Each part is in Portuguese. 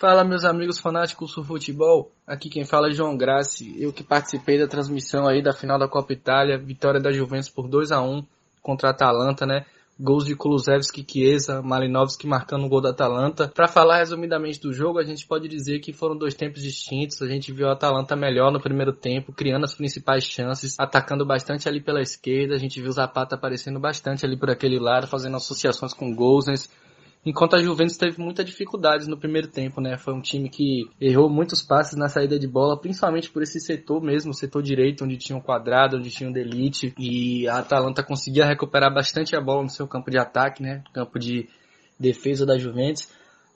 Fala meus amigos fanáticos do futebol, aqui quem fala é João Grassi, eu que participei da transmissão aí da final da Copa Itália, vitória da Juventus por 2 a 1 contra a Atalanta, né? Gols de Kulusevski, Chiesa, Malinovski marcando o gol da Atalanta. Para falar resumidamente do jogo, a gente pode dizer que foram dois tempos distintos. A gente viu a Atalanta melhor no primeiro tempo, criando as principais chances, atacando bastante ali pela esquerda. A gente viu o Zapata aparecendo bastante ali por aquele lado, fazendo associações com gols, Enquanto a Juventus teve muitas dificuldades no primeiro tempo, né? Foi um time que errou muitos passes na saída de bola, principalmente por esse setor mesmo, o setor direito, onde tinha um quadrado, onde tinha um delite. E a Atalanta conseguia recuperar bastante a bola no seu campo de ataque, né? Campo de defesa da Juventus.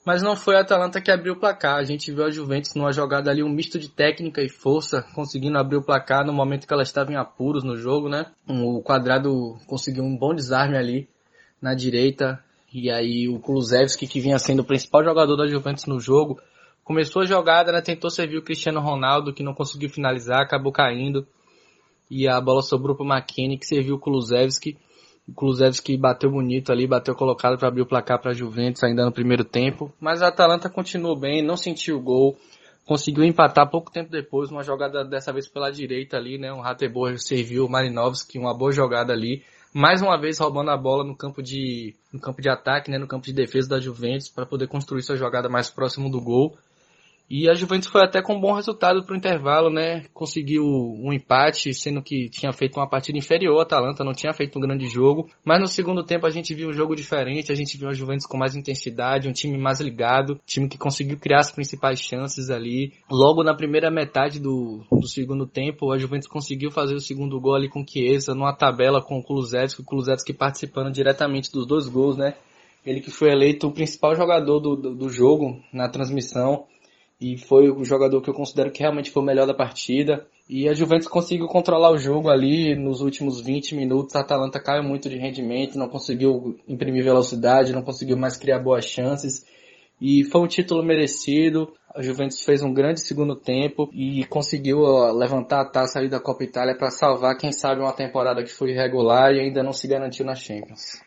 Mas não foi a Atalanta que abriu o placar. A gente viu a Juventus numa jogada ali, um misto de técnica e força, conseguindo abrir o placar no momento que ela estava em apuros no jogo, né? O quadrado conseguiu um bom desarme ali na direita, e aí o Kulusevski, que vinha sendo o principal jogador da Juventus no jogo, começou a jogada, né, tentou servir o Cristiano Ronaldo, que não conseguiu finalizar, acabou caindo. E a bola sobrou para o McKinney, que serviu o Kulusevski. O Kulusevski bateu bonito ali, bateu colocado para abrir o placar para a Juventus ainda no primeiro tempo. Mas a Atalanta continuou bem, não sentiu o gol. Conseguiu empatar pouco tempo depois, uma jogada dessa vez pela direita ali, né? Um Rateboer serviu o Marinovski, uma boa jogada ali mais uma vez roubando a bola no campo de, no campo de ataque, né, no campo de defesa da Juventus, para poder construir sua jogada mais próximo do gol. E a Juventus foi até com um bom resultado para o intervalo, né? Conseguiu um empate, sendo que tinha feito uma partida inferior. A Atalanta não tinha feito um grande jogo. Mas no segundo tempo a gente viu um jogo diferente. A gente viu a Juventus com mais intensidade, um time mais ligado, time que conseguiu criar as principais chances ali. Logo na primeira metade do, do segundo tempo, a Juventus conseguiu fazer o segundo gol ali com Chiesa, numa tabela com o Kulusevski, o Kulusevski participando diretamente dos dois gols, né? Ele que foi eleito o principal jogador do, do, do jogo na transmissão e foi o jogador que eu considero que realmente foi o melhor da partida. E a Juventus conseguiu controlar o jogo ali nos últimos 20 minutos. A Atalanta caiu muito de rendimento, não conseguiu imprimir velocidade, não conseguiu mais criar boas chances. E foi um título merecido. A Juventus fez um grande segundo tempo e conseguiu levantar a taça ali da Copa Itália para salvar, quem sabe, uma temporada que foi irregular e ainda não se garantiu na Champions.